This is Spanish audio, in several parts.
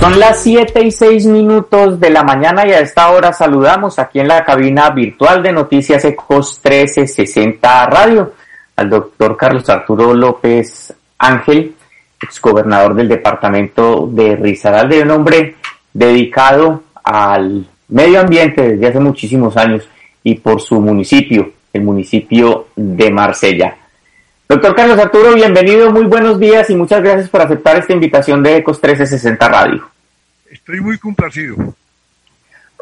son las 7 y 6 minutos de la mañana y a esta hora saludamos aquí en la cabina virtual de Noticias Ecos 1360 Radio al doctor Carlos Arturo López Ángel, exgobernador del departamento de Risaralde, un hombre dedicado al medio ambiente desde hace muchísimos años y por su municipio, el municipio de Marsella. Doctor Carlos Arturo, bienvenido, muy buenos días y muchas gracias por aceptar esta invitación de Ecos 1360 Radio. Estoy muy complacido.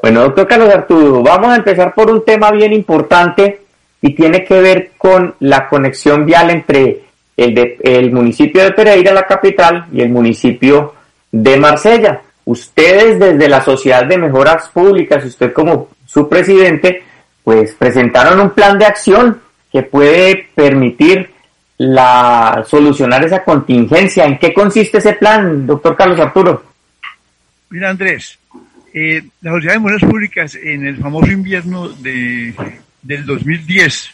Bueno, doctor Carlos Arturo, vamos a empezar por un tema bien importante y tiene que ver con la conexión vial entre el, de, el municipio de Pereira, la capital, y el municipio de Marsella. Ustedes desde la Sociedad de Mejoras Públicas, usted como su presidente, pues presentaron un plan de acción que puede permitir la solucionar esa contingencia. ¿En qué consiste ese plan, doctor Carlos Arturo? Mira, Andrés, eh, la Sociedad de Buenas Públicas en el famoso invierno de, del 2010,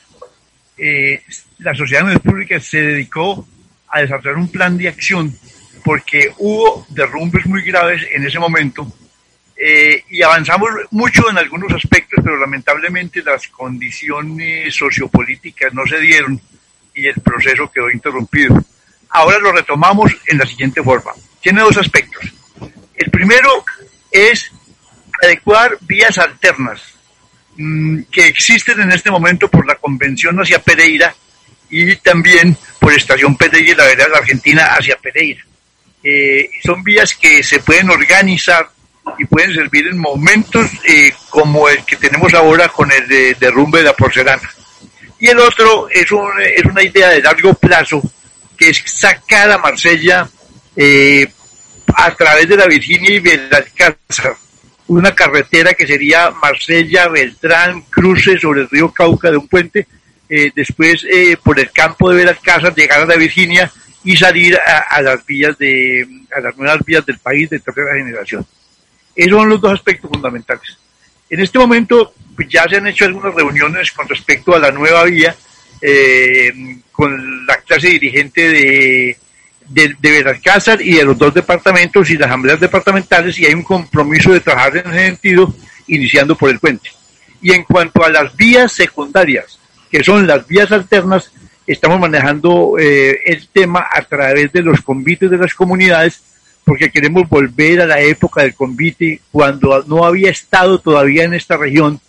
eh, la Sociedad de Buenas Públicas se dedicó a desarrollar un plan de acción porque hubo derrumbes muy graves en ese momento eh, y avanzamos mucho en algunos aspectos, pero lamentablemente las condiciones sociopolíticas no se dieron y el proceso quedó interrumpido. Ahora lo retomamos en la siguiente forma. Tiene dos aspectos. El primero es adecuar vías alternas mm, que existen en este momento por la convención hacia Pereira y también por Estación Pereira y la verdad de la Argentina hacia Pereira. Eh, son vías que se pueden organizar y pueden servir en momentos eh, como el que tenemos ahora con el derrumbe de la porcelana. Y el otro es, es una idea de largo plazo, que es sacar a Marsella eh, a través de la Virginia y Belalcázar, una carretera que sería Marsella, Beltrán, cruce sobre el río Cauca de un puente, eh, después eh, por el campo de Belalcázar llegar a la Virginia y salir a, las vías de a las nuevas vías del país de tercera generación. Esos son los dos aspectos fundamentales. En este momento pues, ya se han hecho algunas reuniones con respecto a la nueva vía eh, con la clase dirigente de, de, y de los dos departamentos y las asambleas departamentales y hay un compromiso de trabajar en ese sentido iniciando por el puente. Y en cuanto a las vías secundarias, que son las vías alternas, estamos manejando eh, el tema a través de los convites de las comunidades porque queremos volver a la época del convite, cuando no había estado todavía en esta región.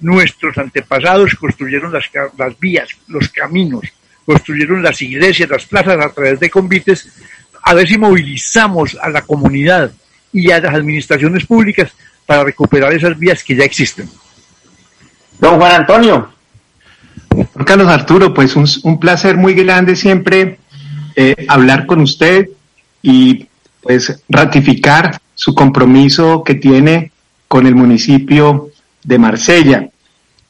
Nuestros antepasados construyeron las, las vías, los caminos, construyeron las iglesias, las plazas a través de convites, a ver si movilizamos a la comunidad y a las administraciones públicas para recuperar esas vías que ya existen. Don Juan Antonio. Carlos Arturo, pues un, placer muy grande siempre eh, hablar con usted y pues ratificar su compromiso que tiene con el municipio de Marsella.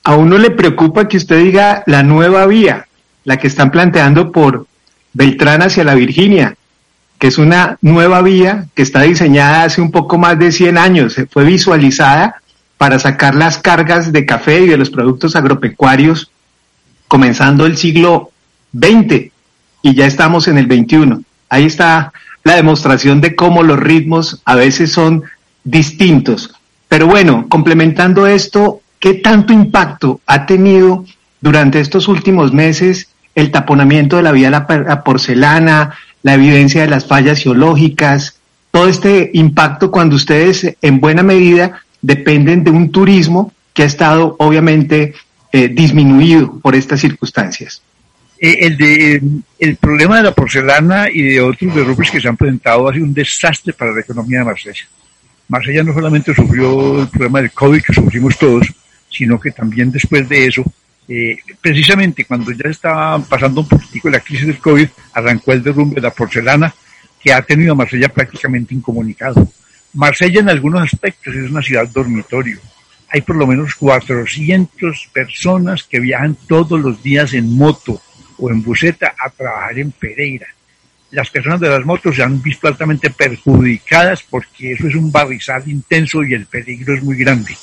A uno le preocupa que usted diga la nueva vía, la que están planteando por Beltrán hacia la Virginia, que es una nueva vía que está diseñada hace un poco más de 100 años, fue visualizada para sacar las cargas de café y de los productos agropecuarios comenzando el siglo XX y ya estamos en el XXI. Ahí está la demostración de cómo los ritmos a veces son distintos. Pero bueno, complementando esto, ¿qué tanto impacto ha tenido durante estos últimos meses el taponamiento de la vía la, porcelana, la evidencia de las fallas geológicas, todo este impacto cuando ustedes en buena medida dependen de un turismo que ha estado obviamente eh, disminuido por estas circunstancias? Eh, el, de, el problema de la porcelana y de otros derrumbes que se han presentado ha sido un desastre para la economía de Marsella. Marsella no solamente sufrió el problema del COVID que sufrimos todos, sino que también después de eso, eh, precisamente cuando ya estaba pasando un poquitico la crisis del COVID, arrancó el derrumbe de la porcelana que ha tenido a Marsella prácticamente incomunicado. Marsella en algunos aspectos es una ciudad dormitorio. Hay por lo menos 400 personas que viajan todos los días en moto o en buseta a trabajar en Pereira. Las personas de las motos se han visto altamente perjudicadas porque eso es un barrizal intenso y el peligro es muy grande.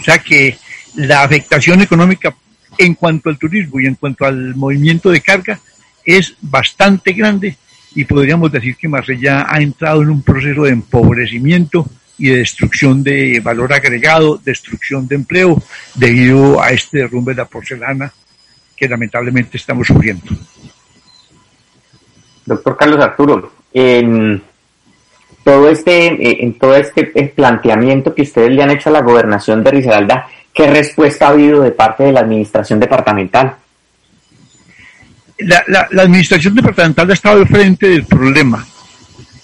O sea que la afectación económica en cuanto al turismo y en cuanto al movimiento de carga es bastante grande y podríamos decir que Marsella ha entrado en un proceso de empobrecimiento y de destrucción de valor agregado, destrucción de empleo debido a este derrumbe de la porcelana que lamentablemente estamos sufriendo. Doctor Carlos Arturo, en todo este, eh, en todo este eh, planteamiento que ustedes le han hecho a la gobernación de Risaralda, ¿qué respuesta ha habido de parte de la administración departamental? La, la, la administración departamental ha estado al frente del problema.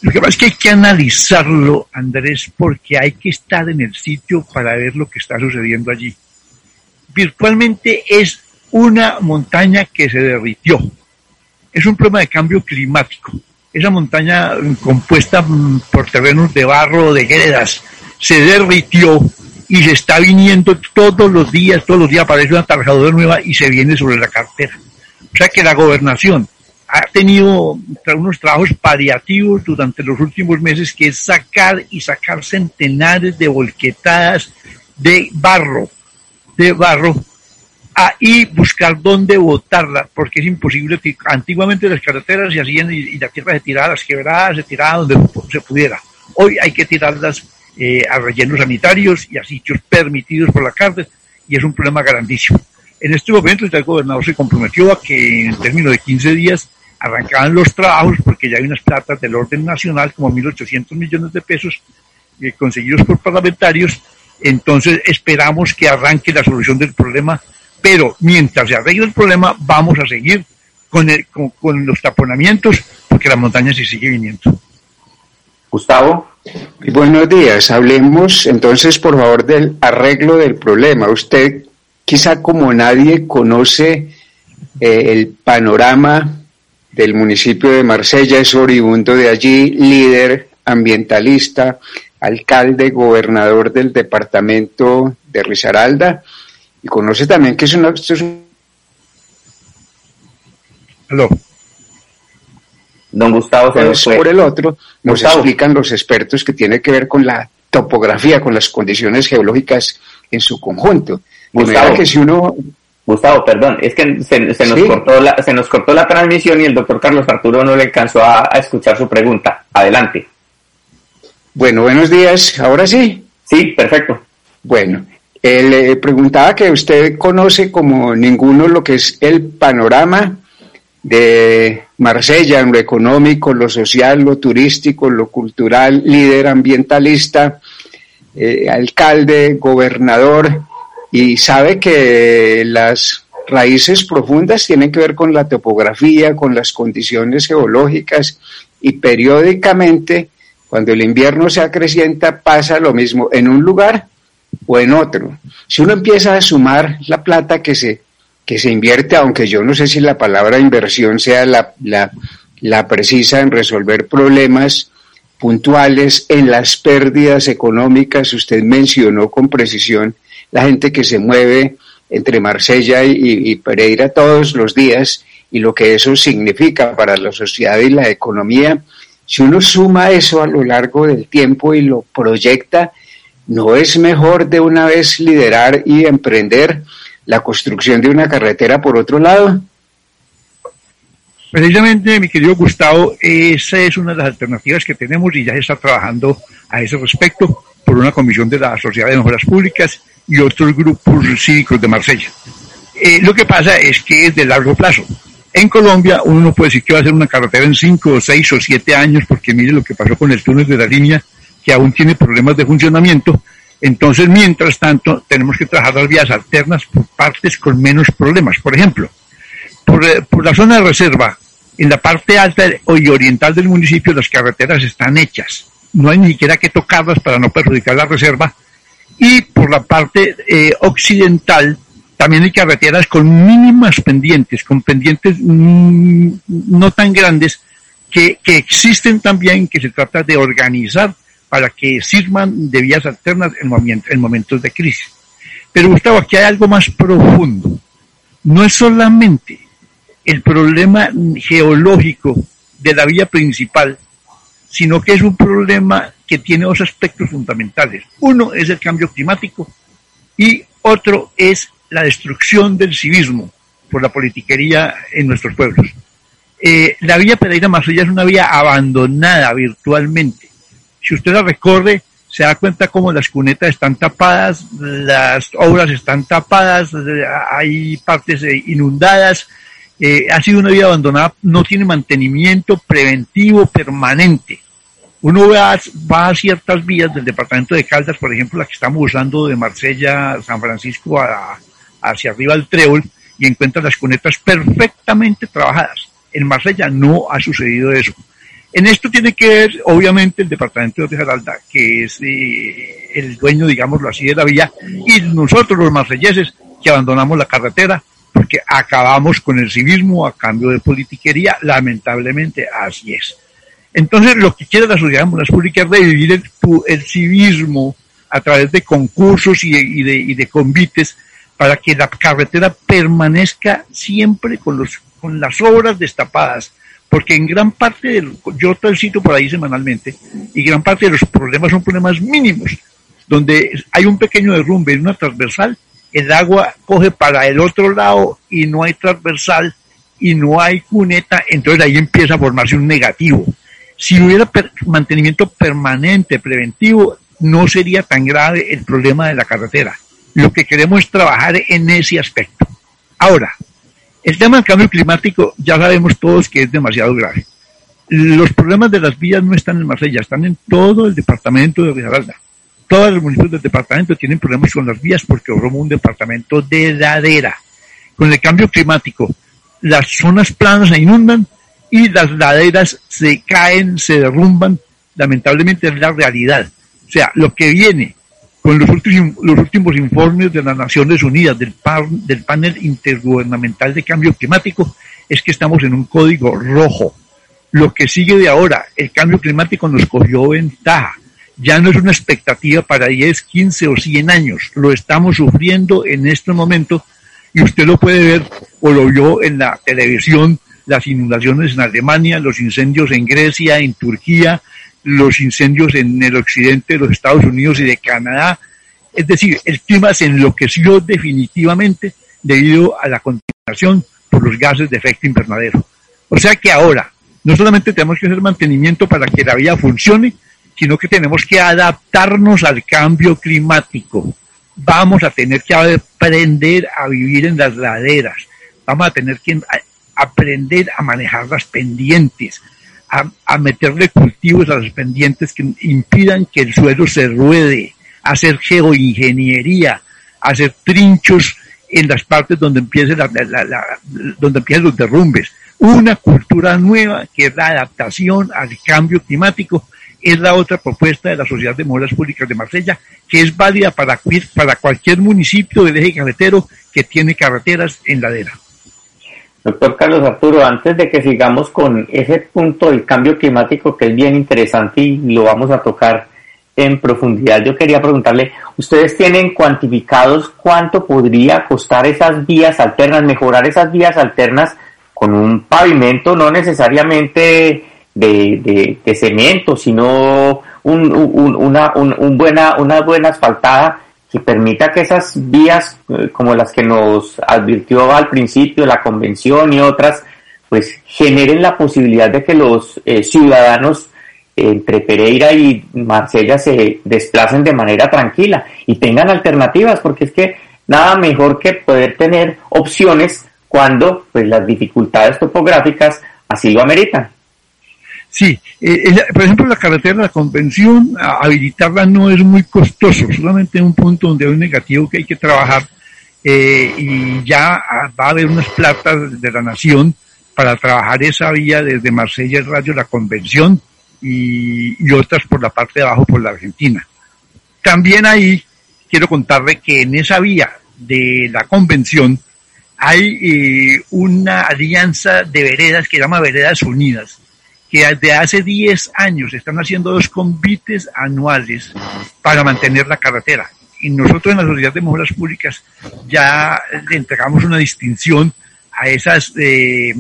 Lo que pasa es que hay que analizarlo, Andrés, porque hay que estar en el sitio para ver lo que está sucediendo allí. Virtualmente es una montaña que se derritió. Es un problema de cambio climático. Esa montaña compuesta por terrenos de barro, de gredas, se derritió y se está viniendo todos los días, todos los días aparece una trabajadora nueva y se viene sobre la cartera. O sea que la gobernación ha tenido unos trabajos paliativos durante los últimos meses que es sacar y sacar centenares de volquetadas de barro, de barro y buscar dónde botarla, porque es imposible. Antiguamente las carreteras se hacían y, la tierra se tiraba las quebradas, se tiraba donde se pudiera. Hoy hay que tirarlas eh, a rellenos sanitarios y a sitios permitidos por la cárcel, y es un problema grandísimo. En este momento el gobernador se comprometió a que en términos de 15 días arrancaban los trabajos, porque ya hay unas platas del orden nacional, como 1.800 millones de pesos, eh, conseguidos por parlamentarios. Entonces esperamos que arranque la solución del problema pero mientras se arregle el problema, vamos a seguir con, con, los taponamientos, porque la montaña se sigue viniendo. Gustavo. Buenos días. Hablemos entonces, por favor, del arreglo del problema. Usted, quizá como nadie, conoce eh, el panorama del municipio de Marsella, es oriundo de allí, líder ambientalista, alcalde, gobernador del departamento de Risaralda y conoce también que es una... es Don Gustavo se nos Por el otro, nos explican los expertos que tiene que ver con la topografía, con las condiciones geológicas en su conjunto. Gustavo, que si uno... Gustavo, perdón, es que se, nos cortó la, se nos cortó la transmisión y el doctor Carlos Arturo no le alcanzó a escuchar su pregunta. Adelante. Bueno, buenos días. ¿Ahora sí? Sí, perfecto. Bueno, le preguntaba que usted conoce como ninguno lo que es el panorama de Marsella en lo económico, lo social, lo turístico, lo cultural, líder ambientalista, eh, alcalde, gobernador, y sabe que las raíces profundas tienen que ver con la topografía, con las condiciones geológicas, y periódicamente, cuando el invierno se acrecienta, pasa lo mismo en un lugar o en otro. Si uno empieza a sumar la plata que se, que se invierte, aunque yo no sé si la palabra inversión sea la, la, la precisa en resolver problemas puntuales, en las pérdidas económicas, usted mencionó con precisión la gente que se mueve entre Marsella y, y, Pereira todos los días y lo que eso significa para la sociedad y la economía. Si uno suma eso a lo largo del tiempo y lo proyecta, ¿No es mejor de una vez liderar y emprender la construcción de una carretera por otro lado? Precisamente, mi querido Gustavo, esa es una de las alternativas que tenemos y ya se está trabajando a ese respecto por una comisión de la Sociedad de Mejoras Públicas y otros grupos cívicos de Marsella. Eh, lo que pasa es que es de largo plazo. En Colombia uno no puede decir que va a hacer una carretera en cinco, seis o siete años porque mire lo que pasó con el túnel de la línea que aún tiene problemas de funcionamiento. Entonces, mientras tanto, tenemos que trabajar las vías alternas por partes con menos problemas. Por ejemplo, por, eh, la zona de reserva, en la parte alta y oriental del municipio, las carreteras están hechas. No hay ni siquiera que tocarlas para no perjudicar la reserva. Y por la parte eh, occidental, también hay carreteras con mínimas pendientes, con pendientes mm, no tan grandes, que, que existen también, que se trata de organizar para que sirvan de vías alternas en, en momentos de crisis. Pero Gustavo, aquí hay algo más profundo. No es solamente el problema geológico de la vía principal, sino que es un problema que tiene dos aspectos fundamentales. Uno es el cambio climático y otro es la destrucción del civismo por la politiquería en nuestros pueblos. Eh, la vía Pereira Marsella es una vía abandonada virtualmente. Si usted la recorre, se da cuenta como las cunetas están tapadas, las obras están tapadas, hay partes eh, inundadas, eh, ha sido una vía abandonada, no tiene mantenimiento preventivo permanente. Uno va, a ciertas vías del departamento de Caldas, por ejemplo, la que estamos usando de Marsella a San Francisco hacia arriba al Trébol, y encuentra las cunetas perfectamente trabajadas. En Marsella no ha sucedido eso. En esto tiene que ver, obviamente, el departamento de Geralda, que es eh, el dueño, digámoslo así, de la vía, y nosotros los marselleses que abandonamos la carretera porque acabamos con el civismo a cambio de politiquería, lamentablemente así es. Entonces, lo que quiere la sociedad en públicas es revivir el, civismo a través de concursos y de, y de convites para que la carretera permanezca siempre con las obras destapadas, porque en gran parte del, yo transito por ahí semanalmente y gran parte de los problemas son problemas mínimos, donde hay un pequeño derrumbe en una transversal, el agua coge para el otro lado y no hay transversal y no hay cuneta, entonces ahí empieza a formarse un negativo. Si hubiera mantenimiento permanente, preventivo, no sería tan grave el problema de la carretera. Lo que queremos es trabajar en ese aspecto. Ahora, el tema del cambio climático ya sabemos todos que es demasiado grave. Los problemas de las vías no están en Marsella, están en todo el departamento de Risaralda. Todos los municipios del departamento tienen problemas con las vías porque somos un departamento de ladera. Con el cambio climático, las zonas planas se inundan y las laderas se caen, se derrumban. Lamentablemente es la realidad. O sea, lo que viene con los últimos, informes de las Naciones Unidas del, del panel intergubernamental de cambio climático es que estamos en un código rojo. Lo que sigue de ahora, el cambio climático nos cogió ventaja. Ya no es una expectativa para 10, 15 o 100 años. Lo estamos sufriendo en este momento y usted lo puede ver o lo vio en la televisión, las inundaciones en Alemania, los incendios en Grecia, en Turquía, los incendios en el occidente de los Estados Unidos y de Canadá. Es decir, el clima se enloqueció definitivamente debido a la contaminación por los gases de efecto invernadero. O sea que ahora no solamente tenemos que hacer mantenimiento para que la vida funcione, sino que tenemos que adaptarnos al cambio climático. Vamos a tener que aprender a vivir en las laderas. Vamos a tener que aprender a manejar las pendientes, a, meterle cultivos a los pendientes que impidan que el suelo se ruede, hacer geoingeniería, hacer trinchos en las partes donde empiece la, donde empiezan los derrumbes. Una cultura nueva que es la adaptación al cambio climático es la otra propuesta de la Sociedad de Moras Públicas de Marsella, que es válida para, para cualquier municipio del eje carretero que tiene carreteras en ladera. Doctor Carlos Arturo, antes de que sigamos con ese punto del cambio climático que es bien interesante y lo vamos a tocar en profundidad, yo quería preguntarle, ¿ustedes tienen cuantificados cuánto podría costar esas vías alternas, mejorar esas vías alternas con un pavimento no necesariamente de, de, cemento, sino un, una, un, buena, una buena asfaltada que permita que esas vías, eh, como las que nos advirtió al principio la convención y otras, pues generen la posibilidad de que los eh, ciudadanos entre Pereira y Marsella se desplacen de manera tranquila y tengan alternativas, porque es que nada mejor que poder tener opciones cuando pues las dificultades topográficas así lo ameritan. Sí, eh, por ejemplo, la carretera de la convención, habilitarla no es muy costoso, solamente un punto donde hay un negativo que hay que trabajar eh, y ya ah, va a haber unas platas de la nación para trabajar esa vía desde Marsella, el Radio, la convención y, y otras por la parte de abajo por la Argentina. También ahí quiero contarle que en esa vía de la convención hay eh, una alianza de veredas que se llama Veredas Unidas que desde hace 10 años están haciendo dos convites anuales para mantener la carretera. Y nosotros en la Sociedad de Mejoras Públicas ya le entregamos una distinción a esas eh,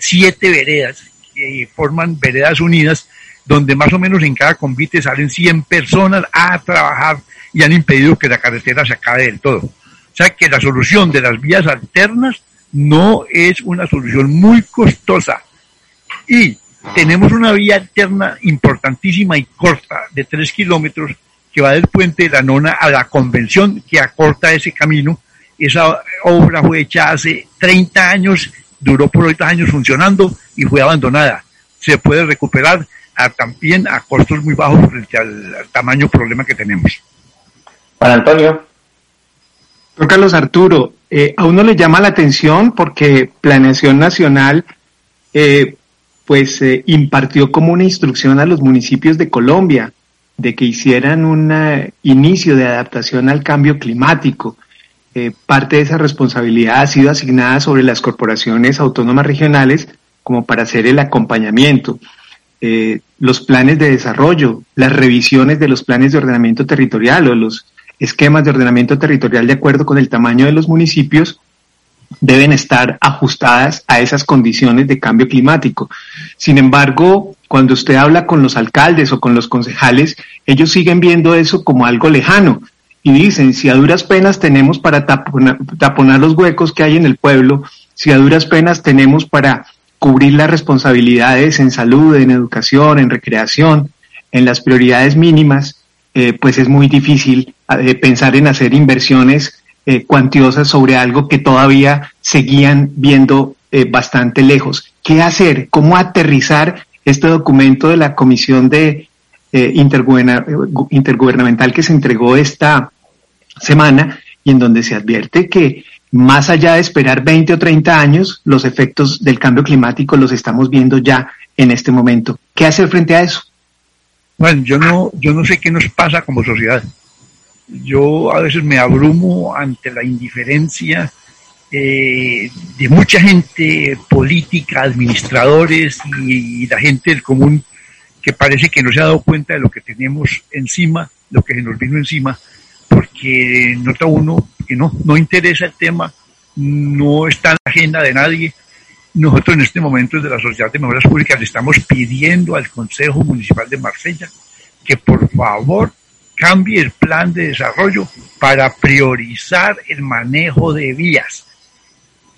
siete veredas que forman veredas unidas, donde más o menos en cada convite salen 100 personas a trabajar y han impedido que la carretera se acabe del todo. O sea que la solución de las vías alternas no es una solución muy costosa. Y tenemos una vía alterna importantísima y corta de tres kilómetros que va del puente de la Nona a la convención que acorta ese camino. Esa obra fue hecha hace 30 años, duró por 8 años funcionando y fue abandonada. Se puede recuperar también a costos muy bajos frente al, tamaño problema que tenemos. Juan Antonio. Don Carlos Arturo, eh, a uno le llama la atención porque Planeación Nacional eh, pues eh, impartió como una instrucción a los municipios de Colombia de que hicieran un eh, inicio de adaptación al cambio climático. Eh, parte de esa responsabilidad ha sido asignada sobre las corporaciones autónomas regionales como para hacer el acompañamiento. los planes de desarrollo, las revisiones de los planes de ordenamiento territorial o los esquemas de ordenamiento territorial de acuerdo con el tamaño de los municipios deben estar ajustadas a esas condiciones de cambio climático. Sin embargo, cuando usted habla con los alcaldes o con los concejales, ellos siguen viendo eso como algo lejano y dicen, si a duras penas tenemos para taponar, los huecos que hay en el pueblo, si a duras penas tenemos para cubrir las responsabilidades en salud, en educación, en recreación, en las prioridades mínimas, eh, pues es muy difícil eh, pensar en hacer inversiones eh, cuantiosas sobre algo que todavía seguían viendo eh, bastante lejos. ¿Qué hacer? ¿Cómo aterrizar este documento de la Comisión de eh, Intergubernamental que se entregó esta semana y en donde se advierte que más allá de esperar 20 o 30 años, los efectos del cambio climático los estamos viendo ya en este momento. ¿Qué hacer frente a eso? Bueno, yo no, yo no sé qué nos pasa como sociedad yo a veces me abrumo ante la indiferencia eh, de mucha gente política, administradores y, la gente del común que parece que no se ha dado cuenta de lo que tenemos encima, lo que se nos vino encima, porque nota uno que no, no interesa el tema, no está en la agenda de nadie. Nosotros en este momento desde la Sociedad de Mejoras Públicas le estamos pidiendo al Consejo Municipal de Marsella que por favor cambie el plan de desarrollo para priorizar el manejo de vías,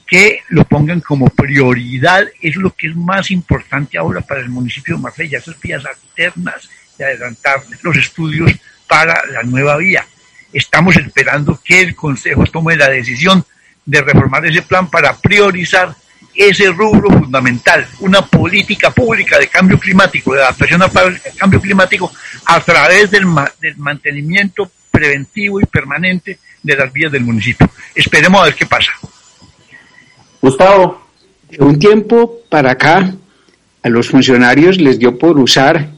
que lo pongan como prioridad, es lo que es más importante ahora para el municipio de Marsella, esas vías alternas de adelantar los estudios para la nueva vía. Estamos esperando que el Consejo tome la decisión de reformar ese plan para priorizar ese rubro fundamental, una política pública de cambio climático, de adaptación al cambio climático a través del, del mantenimiento preventivo y permanente de las vías del municipio. Esperemos a ver qué pasa. Gustavo. De un tiempo para acá, a los funcionarios les dio por usar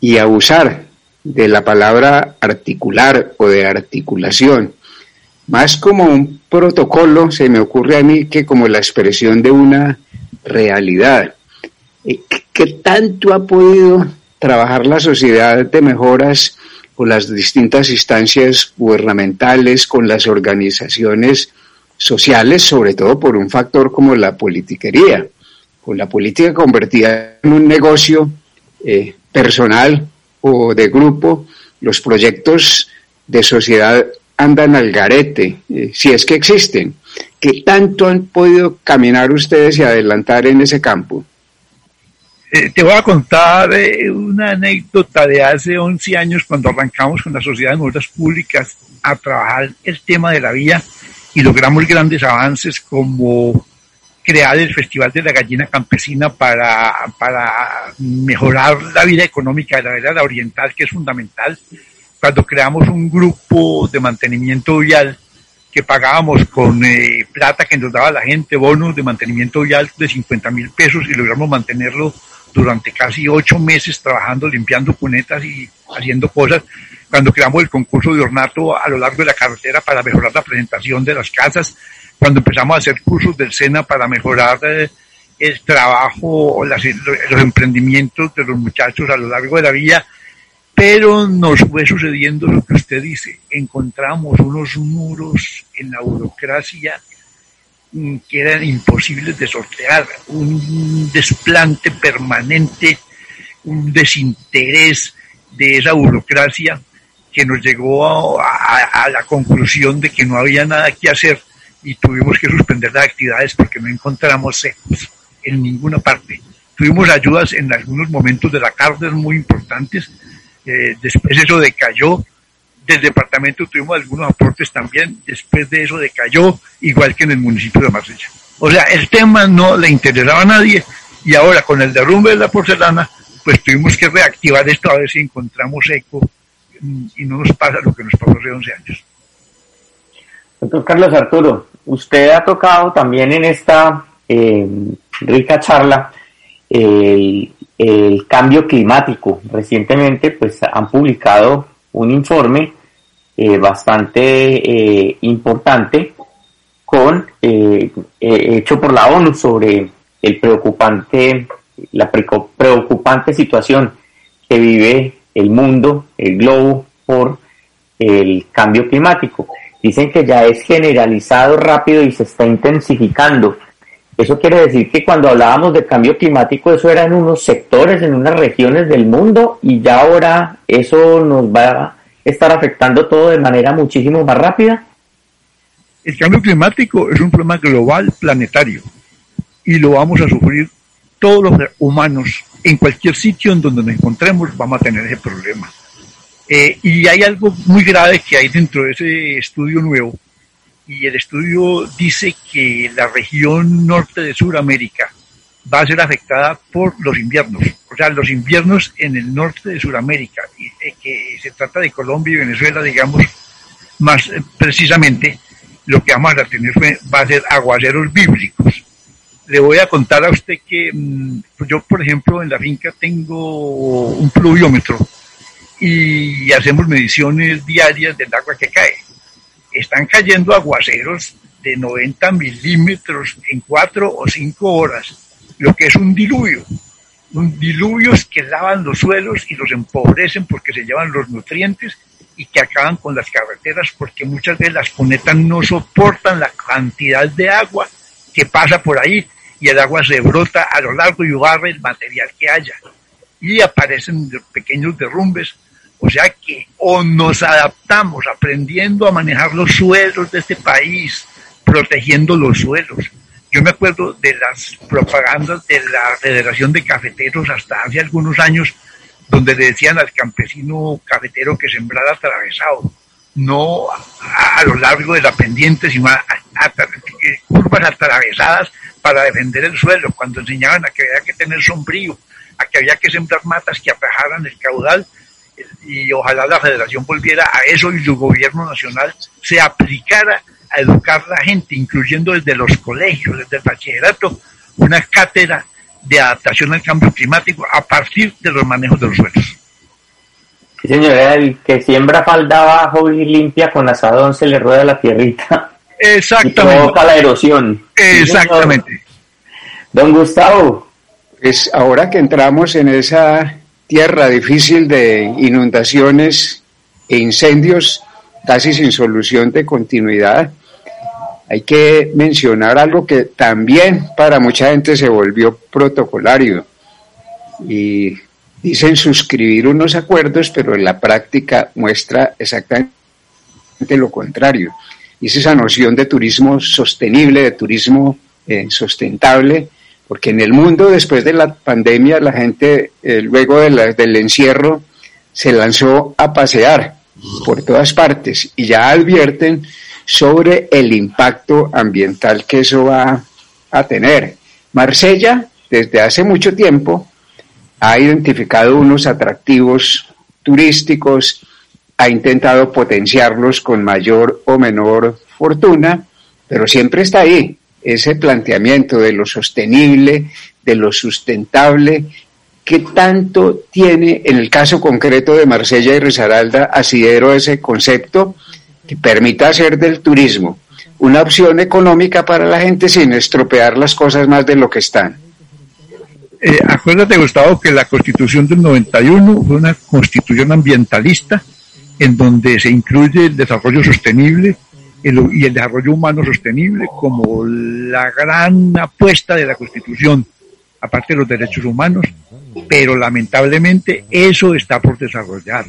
y abusar de la palabra articular o de articulación más como un protocolo, se me ocurre a mí que como la expresión de una realidad. Eh, ¿Qué tanto ha podido trabajar la sociedad de mejoras con las distintas instancias gubernamentales, con las organizaciones sociales, sobre todo por un factor como la politiquería, con la política convertida en un negocio eh, personal o de grupo, los proyectos de sociedad andan al garete, eh, si es que existen. ¿Qué tanto han podido caminar ustedes y adelantar en ese campo? Eh, te voy a contar eh, una anécdota de hace 11 años cuando arrancamos con la Sociedad de Públicas a trabajar el tema de la vía y logramos grandes avances como crear el Festival de la Gallina Campesina para, para mejorar la vida económica de la vida oriental, que es fundamental, cuando creamos un grupo de mantenimiento vial que pagábamos con eh, plata que nos daba la gente, bonos de mantenimiento vial de 50 mil pesos y logramos mantenerlo durante casi ocho meses trabajando, limpiando cunetas y haciendo cosas. Cuando creamos el concurso de ornato a lo largo de la carretera para mejorar la presentación de las casas, cuando empezamos a hacer cursos del SENA para mejorar eh, el trabajo, las, los emprendimientos de los muchachos a lo largo de la vida, pero nos fue sucediendo lo que usted dice. Encontramos unos muros en la burocracia mm, que eran imposibles de sortear, un desplante permanente, un desinterés de esa burocracia que nos llegó a, la conclusión de que no había nada que hacer y tuvimos que suspender las actividades porque no encontramos secos en ninguna parte. Tuvimos ayudas en algunos momentos de la cárcel muy importantes, eh, después eso decayó, del departamento tuvimos algunos aportes también, después de eso decayó, igual que en el municipio de Marsella. O sea, el tema no le interesaba a nadie y ahora con el derrumbe de la porcelana, pues tuvimos que reactivar esto a ver si encontramos eco mm, y no nos pasa lo que nos pasó hace 11 años. Doctor Carlos Arturo, usted ha tocado también en esta eh, rica charla el, cambio climático. Recientemente pues han publicado un informe eh, bastante eh, importante con hecho por la ONU sobre el preocupante la preocupante situación que vive el mundo, el globo por el cambio climático. Dicen que ya es generalizado rápido y se está intensificando. Eso quiere decir que cuando hablábamos de cambio climático, eso era en unos sectores, en unas regiones del mundo, y ya ahora eso nos va a estar afectando todo de manera muchísimo más rápida. El cambio climático es un problema global, planetario, y lo vamos a sufrir todos los humanos. En cualquier sitio en donde nos encontremos vamos a tener ese problema. Eh, y hay algo muy grave que hay dentro de ese estudio nuevo, y el estudio dice que la región norte de Sudamérica va a ser afectada por los inviernos, o sea, los inviernos en el norte de Sudamérica, y, eh, que se trata de Colombia y Venezuela, digamos, más eh, precisamente, lo que vamos a tener va a ser aguaceros bíblicos. Le voy a contar a usted que mm, yo, por ejemplo, en la finca tengo un pluviómetro y hacemos mediciones diarias del agua que cae. Están cayendo aguaceros de 90 milímetros en cuatro o cinco horas, lo que es un diluvio. Un diluvios que lavan los suelos y los empobrecen porque se llevan los nutrientes y que acaban con las carreteras porque muchas veces las cunetas no soportan la cantidad de agua que pasa por ahí y el agua se brota a lo largo y barre el material que haya y aparecen pequeños derrumbes o sea que o nos adaptamos aprendiendo a manejar los suelos de este país, protegiendo los suelos. Yo me acuerdo de las propagandas de la Federación de Cafeteros hasta hace algunos años, donde le decían al campesino cafetero que sembrara atravesado, no a, lo largo de la pendiente, sino a, curvas atravesadas para defender el suelo, cuando enseñaban a que había que tener sombrío, a que había que sembrar matas que atajaran el caudal y ojalá la federación volviera a eso y su gobierno nacional se aplicara a educar a la gente, incluyendo desde los colegios, desde el bachillerato, una cátedra de adaptación al cambio climático a partir de los manejos de los suelos. Sí, señora, el que siembra falda abajo y limpia con asadón se le rueda la tierrita. Exactamente. Y provoca la erosión. Exactamente. Don Gustavo. Es ahora que entramos en esa tierra difícil de inundaciones e incendios casi sin solución de continuidad. Hay que mencionar algo que también para mucha gente se volvió protocolario y dicen suscribir unos acuerdos, pero en la práctica muestra exactamente lo contrario. Y es esa noción de turismo sostenible, de turismo eh, sustentable, porque en el mundo después de la pandemia la gente eh, luego del encierro se lanzó a pasear por todas partes y ya advierten sobre el impacto ambiental que eso va a tener. Marsella, desde hace mucho tiempo, ha identificado unos atractivos turísticos, ha intentado potenciarlos con mayor o menor fortuna, pero siempre está ahí, ese planteamiento de lo sostenible, de lo sustentable, ¿qué tanto tiene en el caso concreto de Marsella y Risaralda asidero ese concepto que permita hacer del turismo una opción económica para la gente sin estropear las cosas más de lo que están? Eh, acuérdate, Gustavo, que la constitución del 91 fue una constitución ambientalista en donde se incluye el desarrollo sostenible y el desarrollo humano sostenible como la gran apuesta de la constitución, aparte de los derechos humanos, pero lamentablemente eso está por desarrollar.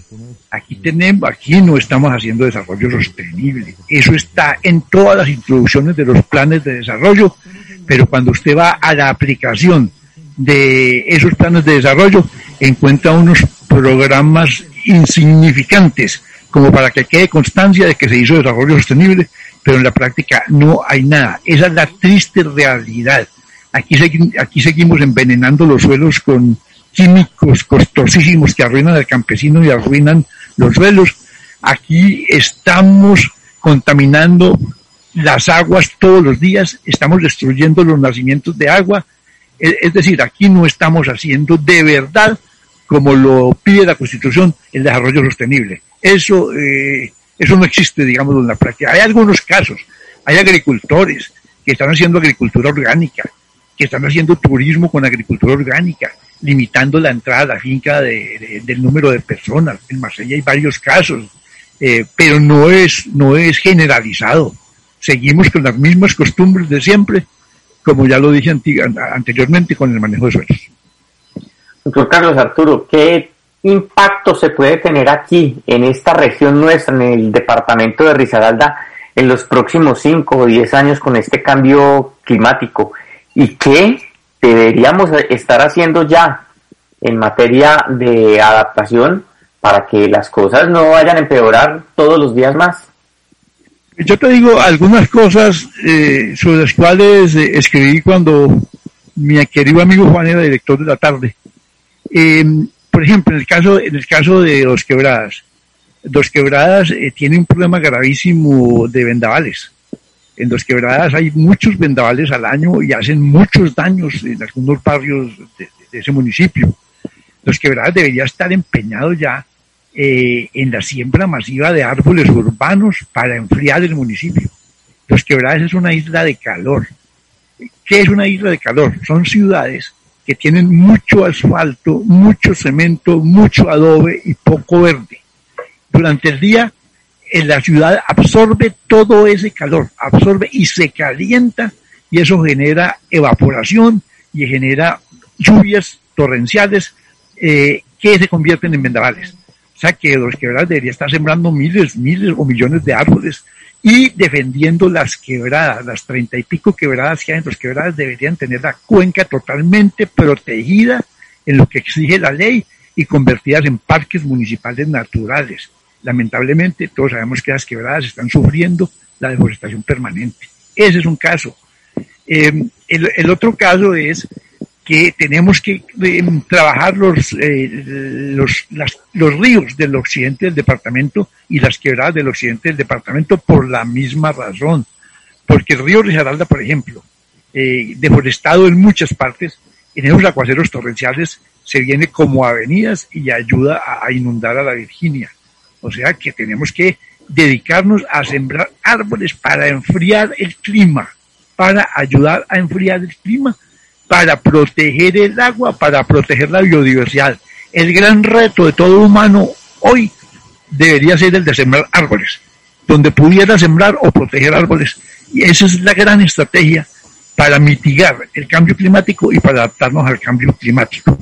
Aquí tenemos, aquí no estamos haciendo desarrollo sostenible. Eso está en todas las introducciones de los planes de desarrollo, pero cuando usted va a la aplicación de esos planes de desarrollo, encuentra unos programas insignificantes como para que quede constancia de que se hizo desarrollo sostenible, pero en la práctica no hay nada. Esa es la triste realidad. Aquí, aquí seguimos envenenando los suelos con químicos costosísimos que arruinan al campesino y arruinan los suelos. Aquí estamos contaminando las aguas todos los días, estamos destruyendo los nacimientos de agua. Es decir, aquí no estamos haciendo de verdad, como lo pide la Constitución, el desarrollo sostenible. Eso, eh, eso no existe, digamos, en la práctica. Hay algunos casos, hay agricultores que están haciendo agricultura orgánica, que están haciendo turismo con agricultura orgánica, limitando la entrada a la finca del número de personas. En Marsella hay varios casos, eh, pero no es, no es generalizado. Seguimos con las mismas costumbres de siempre, como ya lo dije anteriormente con el manejo de suelos. Doctor Carlos Arturo, ¿qué impacto se puede tener aquí, en esta región nuestra, en el departamento de Risaralda, en los próximos 5 o 10 años con este cambio climático? ¿Y qué deberíamos estar haciendo ya en materia de adaptación para que las cosas no vayan a empeorar todos los días más? Yo te digo algunas cosas eh, sobre las cuales eh, escribí cuando mi querido amigo Juan era director de la tarde. Eh, por ejemplo, en el caso, en el caso de Dos Quebradas, Dos Quebradas eh, tiene un problema gravísimo de vendavales. En Dos Quebradas hay muchos vendavales al año y hacen muchos daños en algunos barrios de, ese municipio. Dos Quebradas debería estar empeñado ya eh, en la siembra masiva de árboles urbanos para enfriar el municipio. Dos Quebradas es una isla de calor. ¿Qué es una isla de calor? Son ciudades que tienen mucho asfalto, mucho cemento, mucho adobe y poco verde. Durante el día, en la ciudad absorbe todo ese calor, absorbe y se calienta y eso genera evaporación y genera lluvias torrenciales eh, que se convierten en vendavales. O sea que los quebradas debería estar sembrando miles, miles o millones de árboles y defendiendo las quebradas, las treinta y pico quebradas que hay en los quebradas deberían tener la cuenca totalmente protegida en lo que exige la ley y convertidas en parques municipales naturales. Lamentablemente, todos sabemos que las quebradas están sufriendo la deforestación permanente. Ese es un caso. Eh, el, otro caso es que tenemos que eh, trabajar los, eh, los, los ríos del occidente del departamento y las quebradas del occidente del departamento por la misma razón. Porque el río Risaralda, por ejemplo, eh, deforestado en muchas partes, en esos aguaceros torrenciales se viene como avenidas y ayuda a, a inundar a la Virginia. O sea que tenemos que dedicarnos a sembrar árboles para enfriar el clima, para ayudar a enfriar el clima para proteger el agua, para proteger la biodiversidad. El gran reto de todo humano hoy debería ser el de sembrar árboles, donde pudiera sembrar o proteger árboles. Y esa es la gran estrategia para mitigar el cambio climático y para adaptarnos al cambio climático.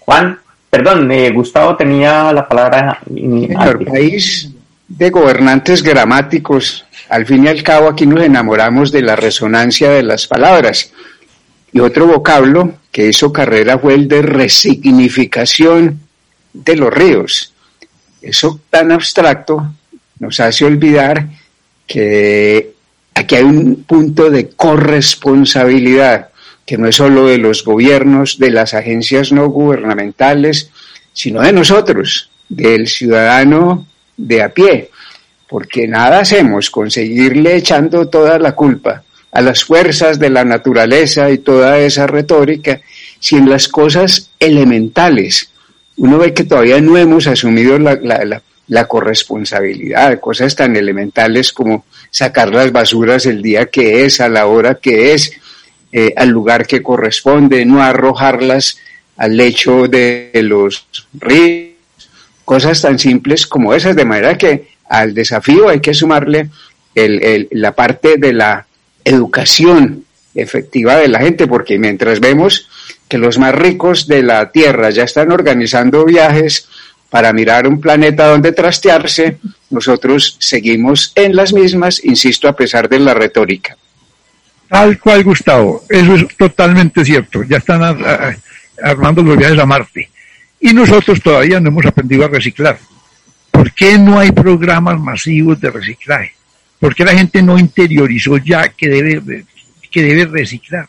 Juan, perdón, eh, Gustavo tenía la palabra. El país de gobernantes gramáticos, al fin y al cabo aquí nos enamoramos de la resonancia de las palabras. Y otro vocablo que hizo carrera fue el de resignificación de los ríos. Eso tan abstracto nos hace olvidar que aquí hay un punto de corresponsabilidad, que no es solo de los gobiernos, de las agencias no gubernamentales, sino de nosotros, del ciudadano de a pie, porque nada hacemos con seguirle echando toda la culpa a las fuerzas de la naturaleza y toda esa retórica, si las cosas elementales. Uno ve que todavía no hemos asumido la, la, la, corresponsabilidad, cosas tan elementales como sacar las basuras el día que es, a la hora que es, eh, al lugar que corresponde, no arrojarlas al lecho de los ríos, cosas tan simples como esas, de manera que al desafío hay que sumarle la parte de la educación efectiva de la gente, porque mientras vemos que los más ricos de la Tierra ya están organizando viajes para mirar un planeta donde trastearse, nosotros seguimos en las mismas, insisto, a pesar de la retórica. Tal cual, Gustavo, eso es totalmente cierto. Ya están armando los viajes a Marte. Y nosotros todavía no hemos aprendido a reciclar. ¿Por qué no hay programas masivos de reciclaje? ¿Por qué la gente no interiorizó ya que debe, que debe reciclar?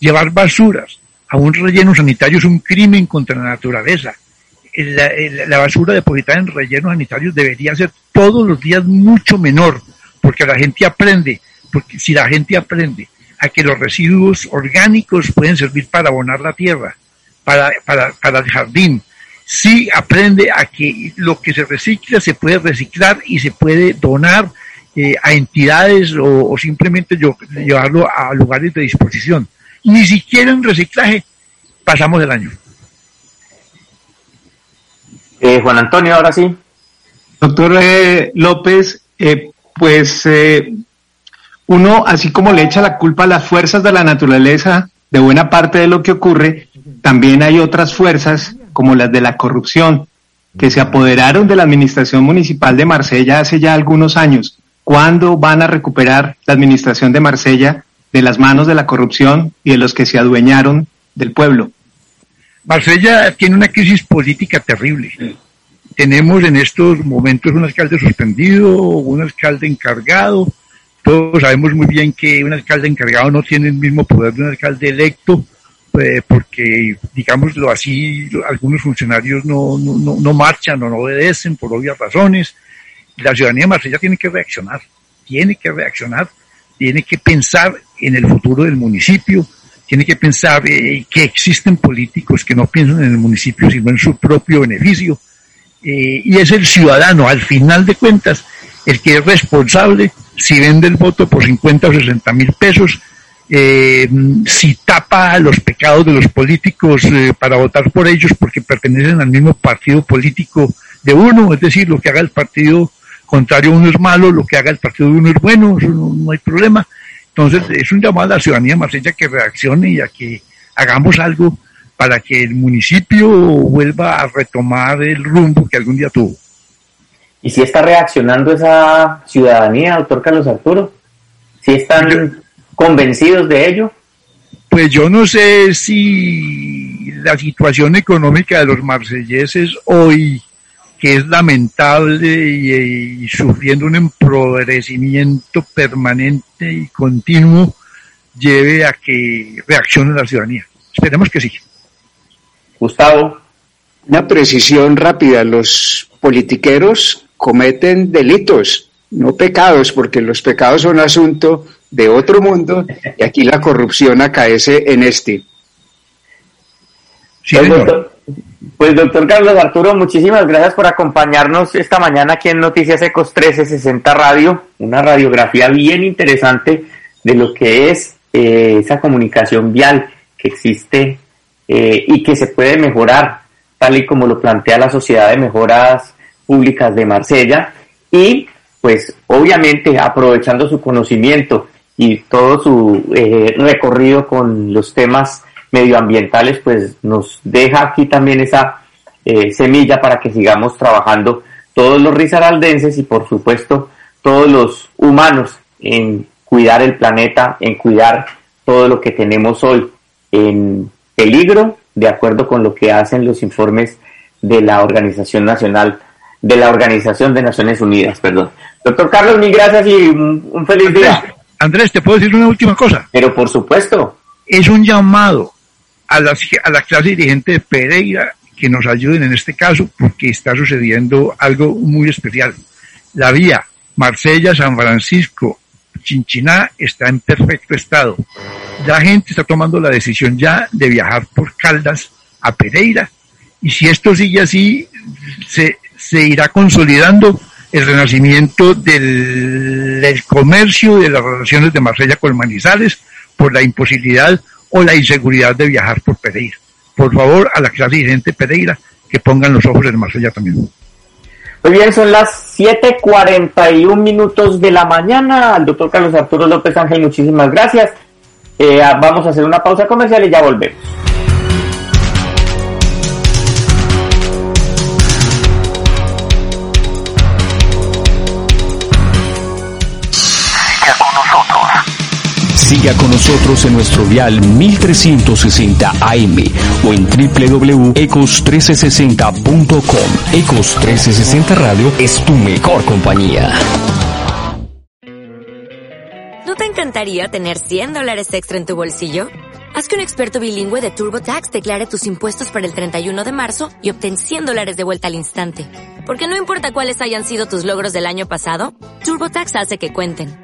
Llevar basuras a un relleno sanitario es un crimen contra la naturaleza. La, la, basura depositada en rellenos sanitarios debería ser todos los días mucho menor, porque la gente aprende, porque si la gente aprende a que los residuos orgánicos pueden servir para abonar la tierra, para, para, para el jardín, si aprende a que lo que se recicla se puede reciclar y se puede donar eh, a entidades o, simplemente llevarlo a lugares de disposición. Ni siquiera en reciclaje pasamos el año. Eh, Juan Antonio, ahora sí. Doctor eh, López, pues uno, así como le echa la culpa a las fuerzas de la naturaleza de buena parte de lo que ocurre, también hay otras fuerzas, como las de la corrupción, que se apoderaron de la administración municipal de Marsella hace ya algunos años. ¿Cuándo van a recuperar la administración de Marsella de las manos de la corrupción y de los que se adueñaron del pueblo? Marsella tiene una crisis política terrible. Tenemos en estos momentos un alcalde suspendido, un alcalde encargado, todos sabemos muy bien que un alcalde encargado no tiene el mismo poder de un alcalde electo, eh, porque, digámoslo así, algunos funcionarios no, no, no, marchan o no obedecen por obvias razones. La ciudadanía de Marsella tiene que reaccionar, tiene que reaccionar, tiene que pensar en el futuro del municipio, tiene que pensar eh, que existen políticos que no piensan en el municipio sino en su propio beneficio. Eh, y es el ciudadano, al final de cuentas, el que es responsable si vende el voto por 50 o 60 mil pesos, eh, si tapa los pecados de los políticos eh, para votar por ellos porque pertenecen al mismo partido político de uno, es decir, lo que haga el partido contrario uno es malo, lo que haga el partido de uno es bueno, eso no, hay problema. Entonces es un llamado a la ciudadanía marsella que reaccione y a que hagamos algo para que el municipio vuelva a retomar el rumbo que algún día tuvo. ¿Y si está reaccionando esa ciudadanía, doctor Carlos Arturo? ¿Si están convencidos de ello? Pues yo no sé si la situación económica de los marselleses hoy, que es lamentable y, sufriendo un empobrecimiento permanente y continuo, lleve a que reaccione la ciudadanía. Esperemos que sí. Gustavo. Una precisión rápida. Los politiqueros cometen delitos, no pecados, porque los pecados son asunto de otro mundo y aquí la corrupción acaece en este. pues, doctor, pues doctor Carlos Arturo, muchísimas gracias por acompañarnos esta mañana aquí en Noticias Ecos 1360 Radio, una radiografía bien interesante de lo que es eh, esa comunicación vial que existe eh, y que se puede mejorar, tal y como lo plantea la Sociedad de Mejoras Públicas de Marsella. Y pues obviamente aprovechando su conocimiento y todo su eh, recorrido con los temas medioambientales pues nos deja aquí también esa eh, semilla para que sigamos trabajando todos los risaraldenses y por supuesto todos los humanos en cuidar el planeta, en cuidar todo lo que tenemos hoy en peligro, de acuerdo con lo que hacen los informes de la Organización Nacional de la Organización de Naciones Unidas, perdón. Doctor Carlos, mil gracias y un, feliz día. Andrés, ¿te puedo decir una última cosa? Pero por supuesto. Es un llamado a la, a la clase dirigente de Pereira que nos ayuden en este caso porque está sucediendo algo muy especial. La vía Marsella-San Francisco, Chinchiná está en perfecto estado. La gente está tomando la decisión ya de viajar por Caldas a Pereira y si esto sigue así, se, se irá consolidando el renacimiento del, comercio y de las relaciones de Marsella con Manizales, por la imposibilidad o la inseguridad de viajar por Pereira. Por favor, a la clase dirigente Pereira, que pongan los ojos en Marsella también. Muy bien, son las 7:41 minutos de la mañana. Al doctor Carlos Arturo López Ángel, muchísimas gracias. Eh, vamos a hacer una pausa comercial y ya volvemos. Siga con nosotros en nuestro dial 1360 AM o en www.ecos1360.com. Ecos 1360 Radio es tu mejor compañía. ¿No te encantaría tener 100 dólares extra en tu bolsillo? Haz que un experto bilingüe de TurboTax declare tus impuestos para el 31 de marzo y obtén 100 dólares de vuelta al instante. Porque no importa cuáles hayan sido tus logros del año pasado, TurboTax hace que cuenten.